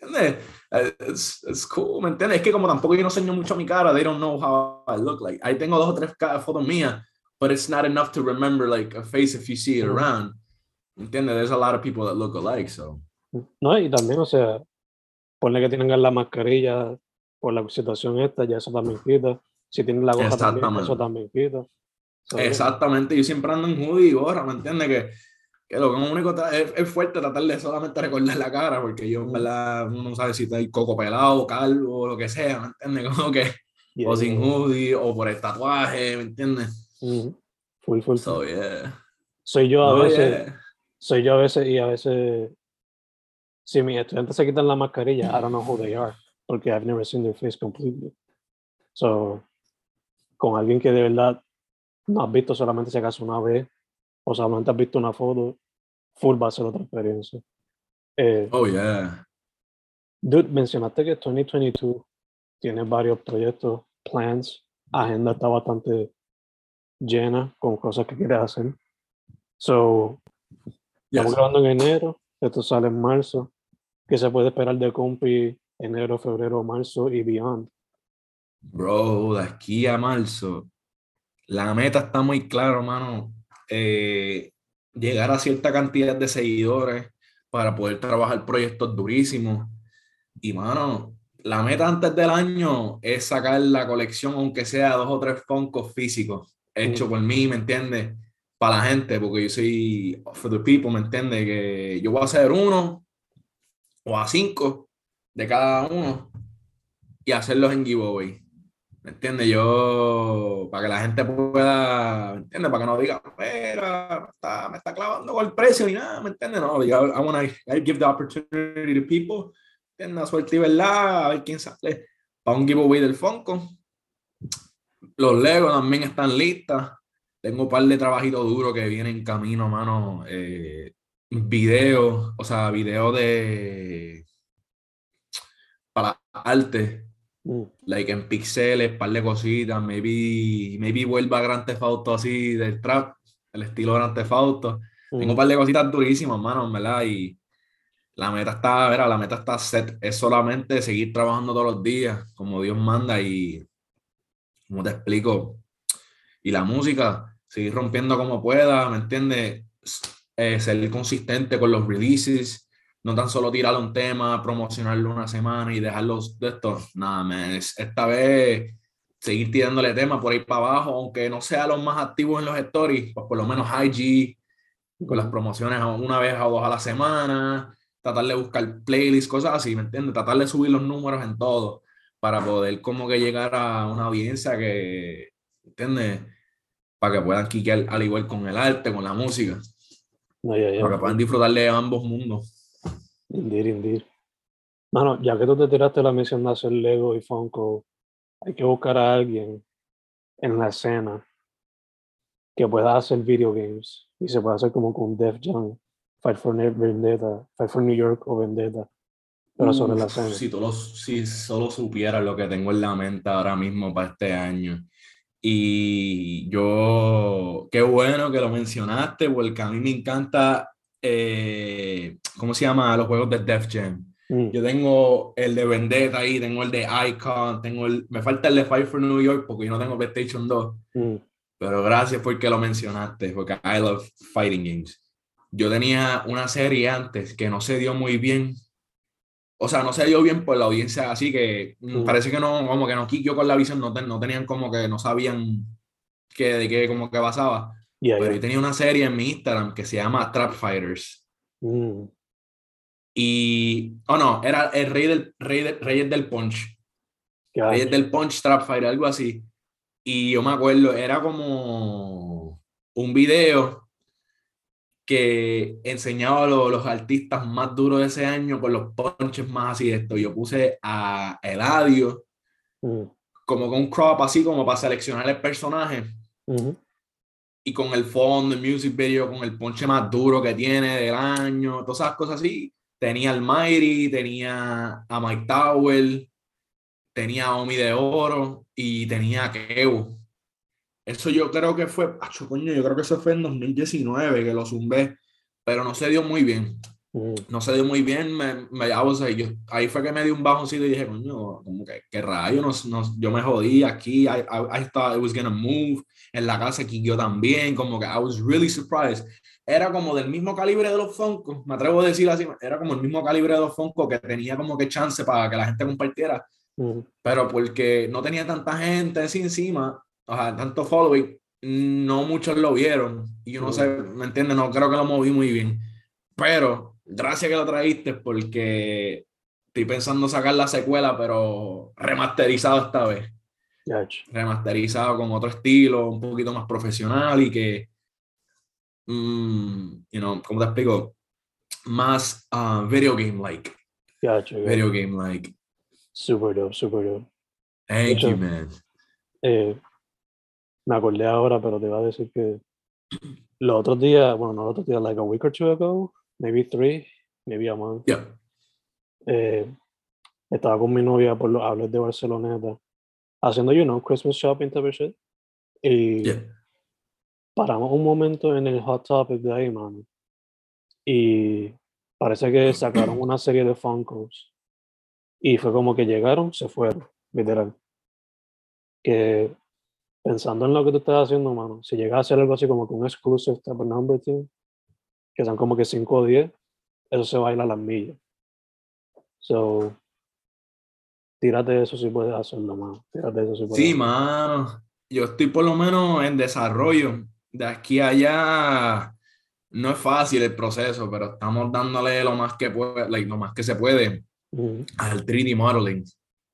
¿entiendes? Es, es cool, ¿me entiendes? Es que como tampoco yo no enseño mucho mi cara, they don't know how I look like. Ahí tengo dos o tres fotos mías, but it's not enough to remember like a face if you see it around. ¿Me entiendes? There's a lot of people that look alike, so. No, y también, o sea, ponle que tengan la mascarilla por la situación esta, ya eso también quita. Si tienen la gorra también, eso también quita. Exactamente, yo siempre ando en hoodie y gorra, ¿me entiendes? Que que lo único es, es, fuerte tratar de solamente recordar la cara, porque yo, en verdad, uno no sabe si está coco pelado, calvo, lo que sea, ¿me entiendes? Como que, o sin hoodie, o por el tatuaje, ¿me entiendes? Full, full. So, yeah. Soy yo a veces, soy yo a veces, y a veces, si mis estudiantes se quitan la mascarilla, I don't know who they are, porque I've never seen their face completely. So, con alguien que de verdad no has visto solamente si acaso una vez, o solamente has visto una foto, full va a ser otra experiencia. Eh, oh, yeah. Dude, mencionaste que 2022 tiene varios proyectos, plans, agenda está bastante llena con cosas que quieres hacer. So, estamos grabando en enero, esto sale en marzo. ¿Qué se puede esperar de Compi enero, febrero, marzo y beyond? Bro, de aquí a marzo, la meta está muy clara, hermano. Eh, llegar a cierta cantidad de seguidores para poder trabajar proyectos durísimos. Y mano, la meta antes del año es sacar la colección, aunque sea dos o tres foncos físicos, hecho por mí, ¿me entiendes? Para la gente, porque yo soy for the people, ¿me entiendes? Que yo voy a hacer uno o a cinco de cada uno y hacerlos en giveaway. ¿Me entiendes? Yo, para que la gente pueda, ¿me entiendes? Para que no diga, mira, me está, me está clavando con el precio y nada, ¿me entiendes? No, I, I want to give the opportunity to people, ¿entiendes? Suerte y verdad, a ver quién sale para un giveaway del Fonco. Los Legos también están listas. Tengo un par de trabajitos duros que vienen en camino, mano. Eh, videos, o sea, videos de para arte, Mm. like en pixeles, par de cositas, maybe, maybe vuelva a Grand Theft Auto así del trap, el estilo Grand Theft Auto. Tengo un par de cositas durísimas, mano, ¿verdad? Y la meta está, verá, la meta está set. Es solamente seguir trabajando todos los días, como Dios manda y, como te explico, y la música, seguir rompiendo como pueda, ¿me entiendes? Eh, ser consistente con los releases, no tan solo tirar un tema, promocionarlo una semana y dejarlos de esto. Nada, man, es- esta vez seguir tirándole temas por ahí para abajo, aunque no sea los más activos en los stories, pues por lo menos IG, con las promociones una vez o dos a la semana, tratar de buscar playlists, cosas así, ¿me entiendes? Tratar de subir los números en todo para poder como que llegar a una audiencia que, ¿entiendes? Para que puedan quiquear al igual con el arte, con la música, No, ya, ya. para que puedan disfrutar de ambos mundos. Indeed, indeed. Mano, ya que tú te tiraste la misión de hacer Lego y Funko, hay que buscar a alguien en la escena que pueda hacer video games y se pueda hacer como con Def Jam, Fight for Vendetta, Fight for New York o Vendetta, pero sobre la Uf, escena. Si, tú si solo supieras lo que tengo en la mente ahora mismo para este año. Y yo, qué bueno que lo mencionaste, porque a mí me encanta, eh, ¿cómo se llama? Los juegos de Def Jam. Mm, Yo tengo el de Vendetta ahí, tengo el de Icon, tengo el, me falta el de Fight for New York porque yo no tengo PlayStation 2. mm, Pero gracias porque lo mencionaste, porque I love fighting games. Yo tenía una serie antes que no se dio muy bien. O sea, no se dio bien por la audiencia, así que mm, Mm. parece que no, como que no quiqueó con la visión, no, ten- no tenían como que, no sabían qué, de qué como que pasaba. Ya, Pero ya. yo tenía una serie en mi Instagram que se llama Trap Fighters. Mm, Y, oh no, era el rey del, rey del, Reyes del Punch. Reyes del Punch Trap Fighter, algo así. Y yo me acuerdo, era como un video que enseñaba lo- los artistas más duros de ese año con los punches más así de esto. Yo puse a Eladio mm, como con un crop así como para seleccionar el personaje ujú, y con el fondo, el music video, con el ponche más duro que tiene del año, todas esas cosas así. Tenía al Mighty, tenía a Mike Tower, tenía a Omi de Oro y tenía a Kevo. Eso yo creo que fue, acho, coño, yo creo que eso fue en 2019 que lo zumbé, pero no se dio muy bien. No se dio muy bien, me, me, I was like, yo, ahí fue que me di un bajoncito y dije, coño, como que, qué rayo, no, no- yo me jodí aquí, I, I, I thought it was gonna move, en la casa aquí yo también, como que I was really surprised. Era como del mismo calibre de los Funko, me atrevo a decir así, era como el mismo calibre de los Funko que tenía como que chance para que la gente compartiera, mm, pero porque no tenía tanta gente así encima, o sea, tanto following, no muchos lo vieron. Y yo no sé, ¿me entiendes? No creo que lo moví muy bien. Pero gracias que lo traíste porque estoy pensando sacar la secuela, pero remasterizado esta vez. Remasterizado con otro estilo, un poquito más profesional y que, mm, you know, ¿cómo te explico? Más ah, video game-like. Video game-like. Super dope, super dope. Thank hecho, you, man. Eh, me acordé ahora, pero te iba a decir que los otros días, bueno, no los otros días, like a week or two ago, maybe three, maybe a month, Yeah. eh, estaba con mi novia por los hables de Barceloneta, haciendo, you know, Christmas shopping, type of shit. Y Yeah. paramos un momento en el Hot Topic de ahí, mano. Y parece que sacaron una serie de Funkos. Y fue como que llegaron, se fueron, literal. Que pensando en lo que tú estás haciendo, mano, si llega a ser algo así como que un exclusive type of number team, que son como que 5 o 10, eso se baila a las millas. So, tírate eso si puedes hacerlo, mano. Tírate eso si puedes. Sí, hacerlo. mano. Yo estoy por lo menos en desarrollo. De aquí a allá no es fácil el proceso, pero estamos dándole lo más que puede, like, lo más que se puede Mm, al 3D modeling.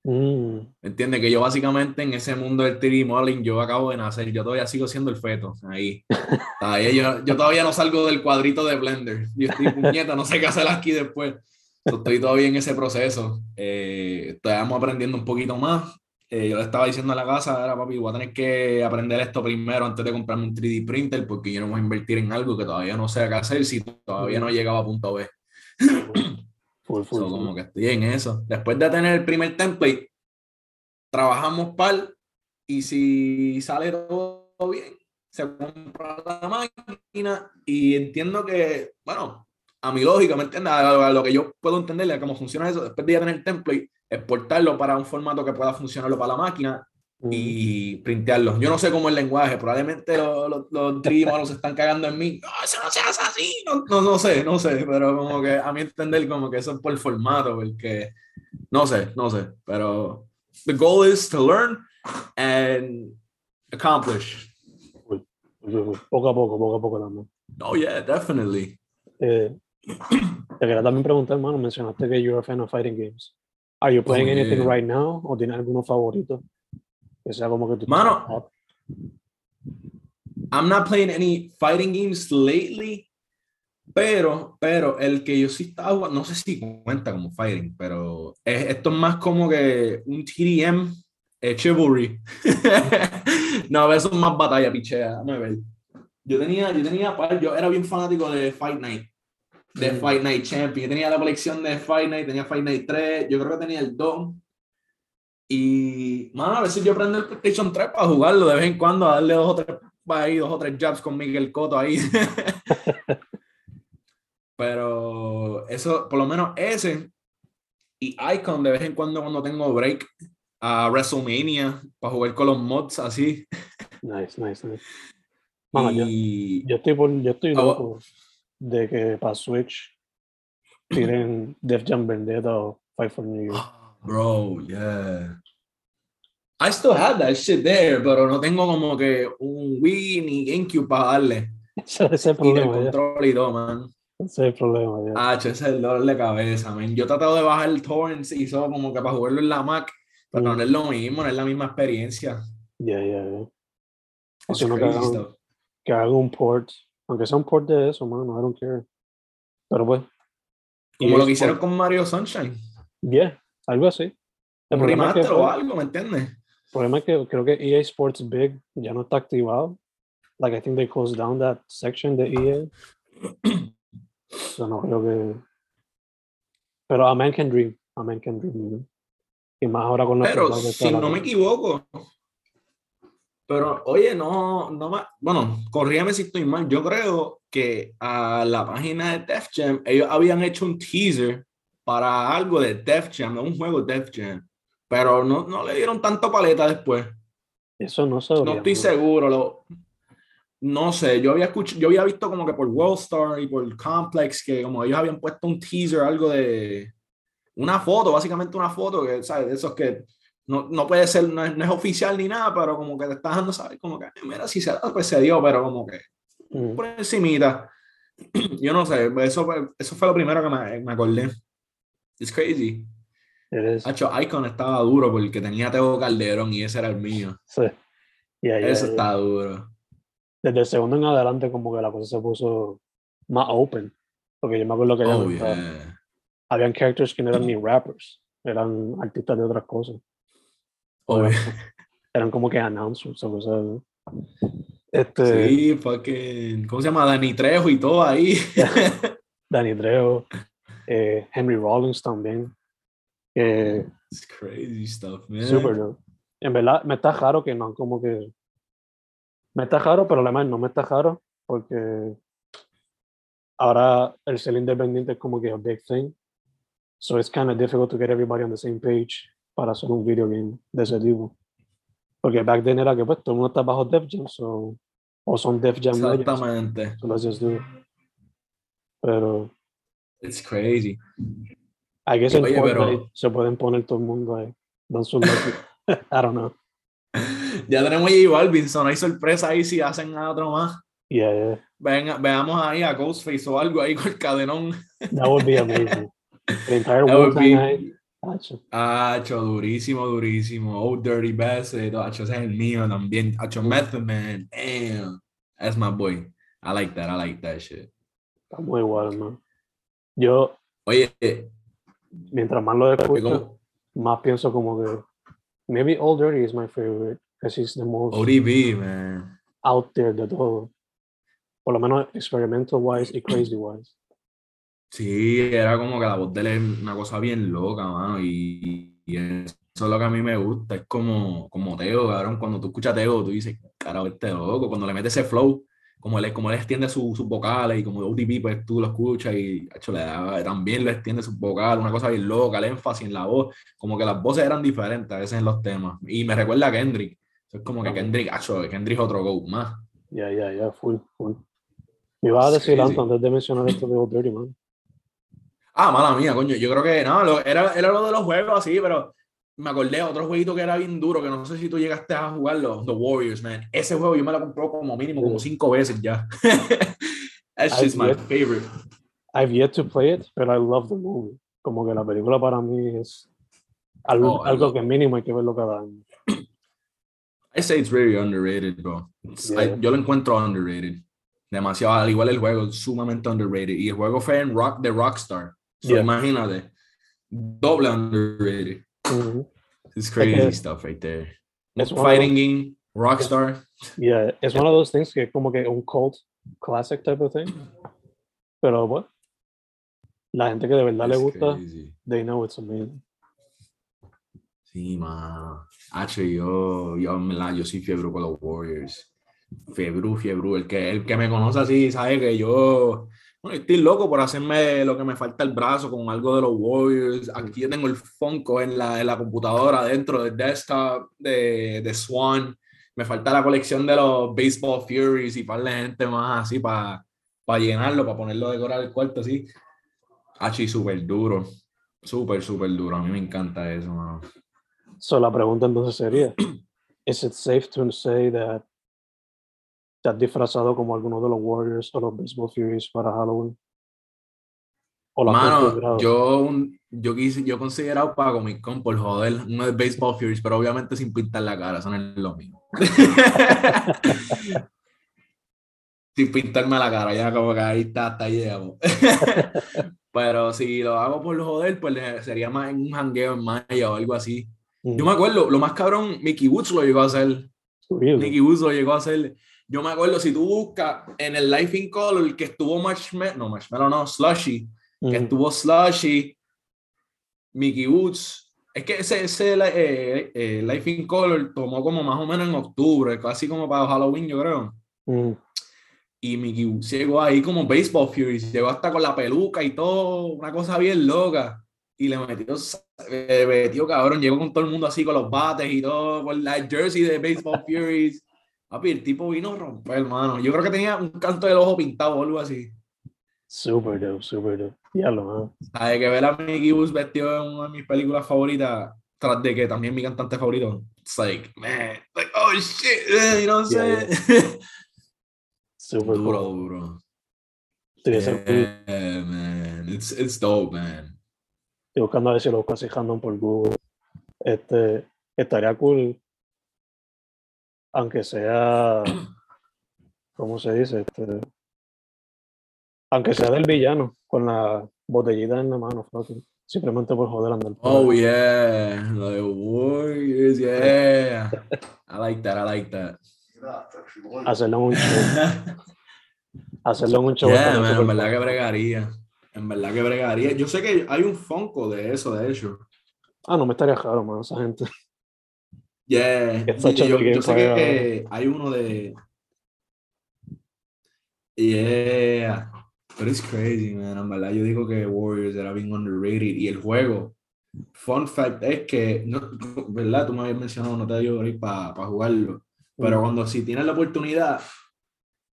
Mm, ¿Entiendes? Que yo básicamente en ese mundo del 3D modeling yo acabo de nacer, yo todavía sigo siendo el feto ahí. Todavía yo, yo todavía no salgo del cuadrito de Blender. Yo estoy puñeta, no sé qué hacer aquí después. Estoy todavía en ese proceso. Eh, estamos aprendiendo un poquito más. Eh, yo le estaba diciendo a la casa, era papi, voy a tener que aprender esto primero antes de comprarme un 3D printer porque yo no voy a invertir en algo que todavía no sé qué hacer si todavía no he llegado a punto B. full, Full, So, full. como que estoy en eso. Después de tener el primer template, trabajamos par y si sale todo bien, se compra la máquina y entiendo que, bueno, a mi lógica, ¿me entiendes? A, lo que yo puedo entenderle, a cómo funciona eso, después de ya tener el template, exportarlo para un formato que pueda funcionarlo para la máquina. Y printearlo. Yo no sé cómo el lenguaje, probablemente los, los, los se están cagando en mí. No, eso no se hace así. No, no, no sé, no sé, pero como que a mi entender, como que eso es por el formato, porque no sé, no sé, pero the goal is to learn and accomplish. Uy, uy, uy. Poco a poco, poco a poco también. Oh, yeah, definitely. Eh, te quería también preguntar, hermano, mencionaste que you're a fan of fighting games. Are you playing Oh, anything yeah. right now? ¿O tienes alguno favorito? Que sea como que tú... Mano. top. I'm not playing any fighting games lately, pero, pero el que yo sí estaba jugando, no sé si cuenta como fighting, pero es- esto es más como que un TDM eh, Chivalry. no, eso es más batalla, pichea. Dame ver. Yo tenía, yo tenía, yo era bien fanático de Fight Night, de Mm. Fight Night Champion. Yo tenía la colección de Fight Night, tenía Fight Night 3, yo creo que tenía el 2. Y, mano, a veces yo prendo el PlayStation 3 para jugarlo de vez en cuando, a darle dos o tres, ahí, dos o tres jabs con Miguel Cotto ahí. Pero eso, por lo menos ese y Icon de vez en cuando cuando tengo break a WrestleMania para jugar con los mods así. Nice, nice, nice. Mano, yo, y yo estoy, por, yo estoy Ah, loco de que para Switch tiren Def Jam Vendetta o Fight for New York. bro, yeah. I still have that shit there, pero no tengo como que un Wii ni GameCube para darle. Ese es el Y el problema, control y todo, man. Ese es el problema, ya. Ah, ese es el dolor de cabeza, man. Yo he tratado de bajar el torrents y eso como que para jugarlo en la Mac, pero Mm. no es lo mismo, no es la misma experiencia. Ya, ya, ya. It's Sino que stuff. que hagan un port, aunque sea un port de eso, mano, I don't care. Pero pues, Como lo que hicieron con Mario Sunshine. yeah, algo así. El Un problema, es que, remaster o algo, ¿me entiendes? Problema es que creo que EA Sports Big ya no está activado. Like, I think they closed down that section de EA. so no creo que... Pero a man can dream. A man can dream. know. Y más ahora con Pero si no me equivoco, pero oye, no, no me, bueno, corrígame si estoy mal, yo creo que a la página de Def Jam, ellos habían hecho un teaser para algo de Def Jam, de un juego Def Jam, pero no, no le dieron tanto paleta después. Eso no se No estoy seguro, lo, no sé, yo había escuchado, yo había visto como que por Worldstar y por Complex que como ellos habían puesto un teaser, algo de una foto, básicamente una foto que, ¿sabes? De esos que no, no puede ser, no es, no es oficial ni nada, pero como que te estás dejando saber, como que, mira, si se da, pues se dio, pero como que Mm, por encimita. Yo no sé, eso eso fue lo primero que me, me acordé. It's crazy. Is. Hacho, Icon estaba duro porque tenía Teo Calderón y ese era el mío. Sí. Eso yeah. está duro. Desde el segundo en adelante como que la cosa se puso más open. Porque yo me acuerdo que Oh, no yeah. habían characters que no eran ni rappers, eran artistas de otras cosas. Oh, eran, yeah. eran como que announcers o cosas así. Este, Sí, fucking, ¿cómo se llama? Dani Trejo y todo ahí. Danny Trejo, eh, Henry Rollins también. Eh, It's crazy stuff, man. super dope. En verdad, me está raro que no, como que. Me está raro, pero además no me está raro porque ahora el ser independiente es como que a big thing. So it's kind of difficult to get everybody on the same page para hacer un video game de ese tipo. Porque back then era que pues todo el mundo está bajo Def Jam, so, o son Def Jam Legends, Exactamente. so let's just do it. Pero It's crazy. I guess en Oye, pero- se pueden poner todo el mundo ahí. Dan su like. I don't know. Ya tenemos a J Balvin, no hay sorpresa ahí si hacen a otro más. Yeah, yeah. Venga, veamos ahí a Ghostface o algo ahí con el cadenón. That would be amazing. The entire That would be-. Gotcha. Hacho, durísimo, durísimo. Oh, Dirty Bastard. Hacho, ese es el mío también. Hacho, Method Man. Damn. That's my boy. I like that. I like that shit. Está muy igual, man. Yo, Oye, mientras más lo escucho, más pienso como que maybe Old Dirty is my favorite because he's the most ODB, man. out there de todo. Por lo menos experimental wise y crazy wise. Sí, era como que la voz de él es una cosa bien loca, mano, y, y eso es lo que a mí me gusta, es como, como Teo, cabrón, cuando tú escuchas a Teo, tú dices, carajo, este loco, cuando le mete ese flow, como él, como él extiende sus vocales y como OTP, pues tú lo escuchas y hecho, le da, también le extiende sus vocales, una cosa bien loca, el énfasis en la voz, como que las voces eran diferentes a veces en los temas, y me recuerda a Kendrick, es como que Kendrick, hecho, Kendrick es otro go más. Ya, ya, ya, full, full. Me ibas a decir Sí, antes, sí. antes de mencionar esto de Dirty, man. Ah, mala mía, coño. Yo creo que no, lo- era, era lo de los juegos así, pero me acordé de otro jueguito que era bien duro, que no sé si tú llegaste a jugarlo, The Warriors, man. Ese juego yo me lo compré como mínimo como cinco veces ya. That's just my Ay, favorite. I've yet to play it, but I love the movie. Como que la película para mí es algo, Oh, algo que mínimo hay que verlo cada año. I say it's very underrated, bro. It's- Yeah. I- yo lo encuentro underrated. Demasiado, al igual el juego, es sumamente underrated. Y el juego fue en Rock, de Rockstar. So, Yeah. imagínate. Doble underrated. Ujú. It's crazy stuff right there. De Fighting game, Rockstar. Yeah, es one of those things que es como que un cult classic type of thing. Pero bueno, la gente que de verdad le It's gusta, crazy. they know it's amazing. Sí, mano. H, yo, yo, verdad, yo soy fiebre con los Warriors. Fiebre, fiebre. El que, el que me conoce así sabe que yo bueno, estoy loco por hacerme lo que me falta el brazo con algo de los Warriors. Aquí yo tengo el Funko en la, en la computadora dentro del desktop de, de Swan. Me falta la colección de los Baseball Furies y par de gente más así para llenarlo, para ponerlo a decorar el cuarto así. H, súper duro. Súper, súper duro. A mí me encanta eso, mano. So la pregunta entonces sería, ¿is it safe to say that te has disfrazado como alguno de los Warriors o los Baseball Furies para Halloween? ¿O Mano, yo, un- yo, quise, yo considerado para Comic Con por joder, uno de Baseball Furies, pero obviamente sin pintar la cara, eso no es lo mismo. sin pintarme la cara, ya como que ahí está, hasta ahí llegamos. pero si lo hago por joder, pues sería más en un jangueo en Maya o algo así. Mm, Yo me acuerdo, lo más cabrón, Mickey Woods lo llegó a hacer. really? Nicky Woods lo llegó a hacer. Yo me acuerdo, si tú buscas en el Life in Color que estuvo Marshmallow, no, Marshmallow no, Slushy, que Mm, estuvo Slushy, Mickey Woods. Es que ese, ese eh, eh, Life in Color tomó como más o menos en octubre, casi como para Halloween, yo creo. mm, Y Mickey Woods llegó ahí como Baseball Furies, llegó hasta con la peluca y todo, una cosa bien loca. Y le metió, le metió cabrón, llegó con todo el mundo así con los bates y todo, con la jersey de Baseball Furies. Papi, el tipo vino a romper, hermano. Yo creo que tenía un canto del ojo pintado o algo así. Super dope, super dope. Diablo, man. Hay que ver a Mickey Woods vestido en una de mis películas favoritas, tras de que también mi cantante favorito. It's like, man, like, oh shit, eh, you know what I'm Yeah, saying? Super duro, cool. duro. Yeah, man. It's, it's dope, man. Estoy buscando a ver si lo busco así random por Google. Este, estaría cool, aunque sea, ¿cómo se dice? Este, aunque sea del villano, con la botellita en la mano, fucking. Simplemente por joder andar. Oh, yeah. Warriors, yeah. I like that, I like that. Hacerlo en un show. Hacerlo en un show. Yeah, man, en verdad que bregaría. En verdad que bregaría. Yo sé que hay un Funko de eso, de hecho. Ah, no me estaría raro, man, esa gente. Yeah. Yo, yo sé empire. que hay uno de. Yeah. But it's crazy, man. En verdad, yo digo que Warriors era bien underrated. Y el juego, fun fact es que, no, ¿verdad? Tú me habías mencionado, no te dio para jugarlo. Pero Mm. cuando si tienes la oportunidad,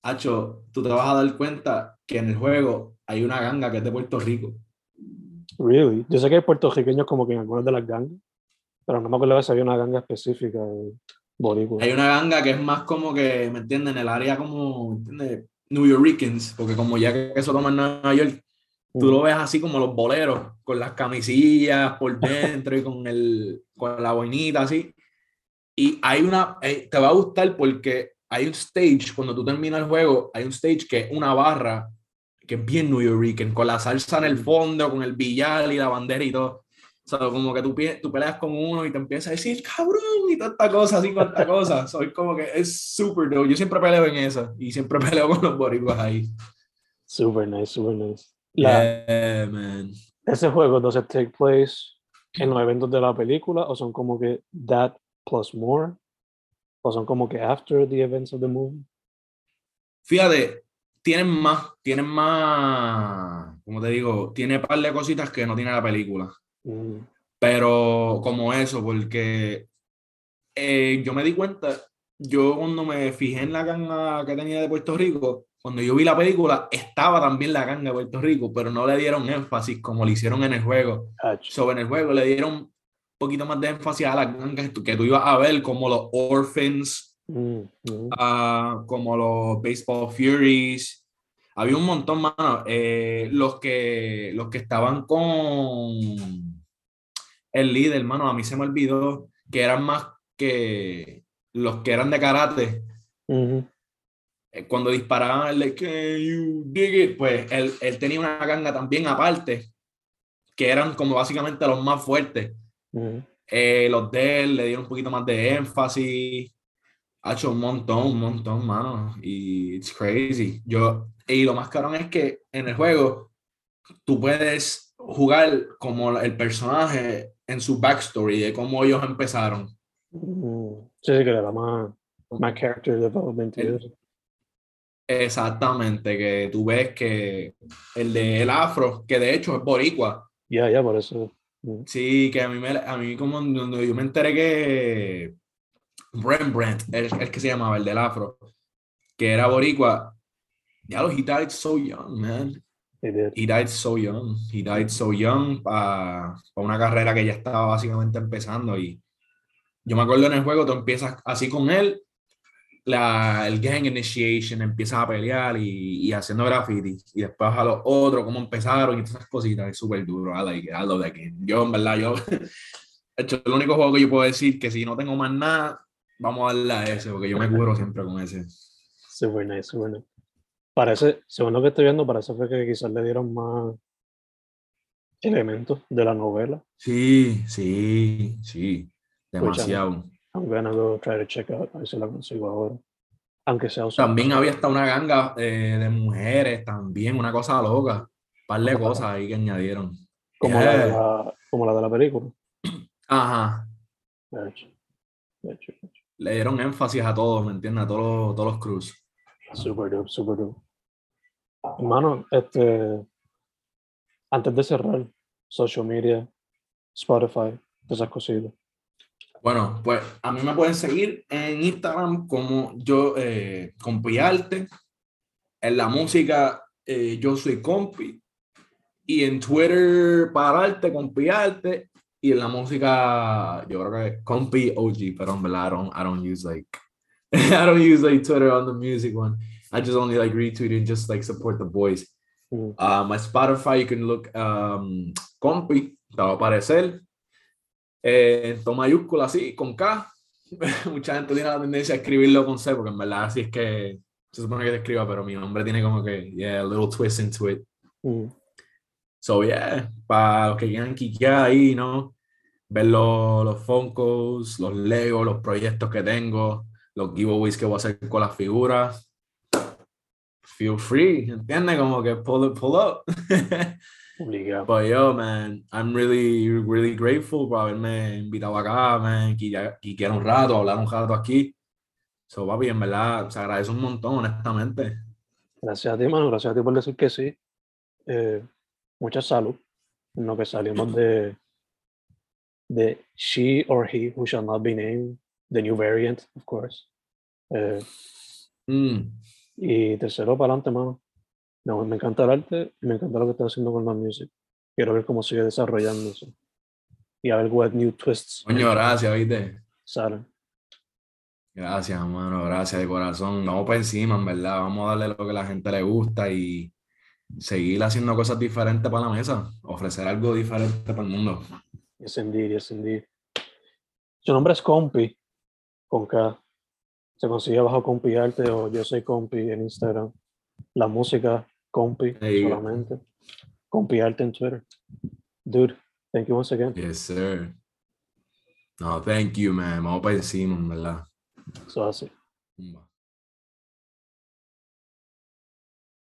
Hacho, tú te vas a dar cuenta que en el juego hay una ganga que es de Puerto Rico. Really? Yo sé que hay puertorriqueños como que en algunas de las gangas, pero no me acuerdo si había una ganga específica de boricua. Hay una ganga que es más como que, ¿me entiendes? En el área como, ¿me entiendes? New Yorkers, porque como ya que eso toma en Nueva York, tú lo ves así como los boleros, con las camisillas por dentro y con, el, con la boinita así. Y hay una, eh, te va a gustar porque hay un stage, cuando tú terminas el juego, hay un stage que es una barra que es bien New Yorker, con la salsa en el fondo, con el billar y la bandera y todo. O sea, como que tú, tú peleas con uno y te empieza a decir, cabrón, y toda esta cosa, así, cuánta cosa. Soy como que es súper dope. Yo siempre peleo en esa y siempre peleo con los boricuas ahí. Super nice, super nice. La, Yeah, man. ese juego, ¿does it take place en los eventos de la película o son como que that plus more? ¿O son como que after the events of the movie? Fíjate, tienen más, tienen más, como te digo, tiene un par de cositas que no tiene la película. Mm, Pero como eso, porque eh, yo me di cuenta, yo cuando me fijé en la ganga que tenía de Puerto Rico, cuando yo vi la película, estaba también la ganga de Puerto Rico, pero no le dieron énfasis como lo hicieron en el juego. Sobre en el juego le dieron un poquito más de énfasis a las gangas que tú, ibas a ver, como los Orphans, mm, mm, ah, como los Baseball Furies. Había un montón, mano. Eh, los, que, los que estaban con el líder, mano, a mí se me olvidó que eran más que los que eran de karate. Eh, Cuando disparaban el de Can you dig it? Pues él, él tenía una ganga también aparte, que eran como básicamente los más fuertes. ujú. Eh, los de él le dieron un poquito más de énfasis. Ha hecho un montón, un montón, mano. Y it's crazy. Yo, y lo más cabrón es que en el juego tú puedes jugar como el personaje en su backstory de cómo ellos empezaron. Mm, Sí, sí, que le da más, más character development El- eso. Exactamente, que tú ves que el de el afro, que de hecho es boricua, Ya, ya, por eso. mm, sí, que a mí, me, a mí como cuando yo me enteré que Rembrandt, el, el que se llamaba, el del afro, que era boricua, ya lo, he died so young, man. He did. He died so young. He died so young para una carrera que ya estaba básicamente empezando. Y yo me acuerdo en el juego, tú empiezas así con él, la, el gang initiation, empiezas a pelear y, y haciendo graffiti. Y después a los otros, cómo empezaron y todas esas cositas. Es súper duro. I like it. I love that game. Yo, en verdad, yo. Hecho, el único juego que yo puedo decir que si no tengo más nada, vamos a darle a ese, porque yo me cubro siempre con ese. Super nice, super nice. Parece, según lo que estoy viendo, parece fue que quizás le dieron más elementos de la novela. Sí, sí, sí. Demasiado. I'm gonna go try to check out, a ver si la consigo ahora. Aunque sea usada. También había hasta una ganga eh, de mujeres, también, una cosa loca. Un par de cosas ahí que añadieron. como, la de la, como la de la película. Ajá. De hecho, de hecho, de hecho. Le dieron énfasis a todos, ¿me entiendes? A todos todos los crews. Super dope, super dope. Hermano, este, antes de cerrar, social media, Spotify, esas cositas. Bueno, pues a mí me pueden seguir en Instagram como yo, eh, Compiarte. En la música, eh, yo soy Compi. Y en Twitter, Pararte, Compiarte. Y en la música, yo creo que Compi OG, pero en verdad, I I don't use like, I don't use like Twitter on the music one. I just only like retweet and just like support the boys. Mm, Uh, my Spotify, you can look um, Compi, te va a aparecer. Eh, en mayúscula así, con K. Mucha gente tiene la tendencia a escribirlo con C, porque en verdad así es que se supone que se escriba, pero mi nombre tiene como que, yeah, a little twist into it. mm. So, yeah, para los que quieran quiquear ahí, ¿no? Ver los, los Funkos, los Legos, los proyectos que tengo, los giveaways que voy a hacer con las figuras. Feel free, ¿entiendes? Como que pull it, pull up. Obligado. But yo, man, I'm really, really grateful por haberme invitado acá, man, que quiero un rato, hablar un rato aquí. So, papi, en verdad, se agradece un montón, honestamente. Gracias a ti, mano. Gracias a ti por decir que sí. Eh, mucha salud. En lo que salimos de, de she or he who shall not be named, the new variant, of course. Eh, Mm, y tercero, para adelante, mano. No, me encanta el arte y me encanta lo que estás haciendo con la music. Quiero ver cómo sigue desarrollándose. Y a ver what new twists Coño, gracias, ¿viste? salen. Gracias, hermano, gracias de corazón. Vamos por encima, en verdad. Vamos a darle lo que a la gente le gusta y seguir haciendo cosas diferentes para la mesa. Ofrecer algo diferente para el mundo. Yes, indeed, yes, indeed. Su nombre es Compi, con K. Se consigue bajo Compi Arte o Yo Soy Compi en Instagram. La música, Compi, solamente. Compi Arte en Twitter. Dude, thank you once again. Yes, sir. No, thank you, man. Vamos por encima, en verdad. Eso así.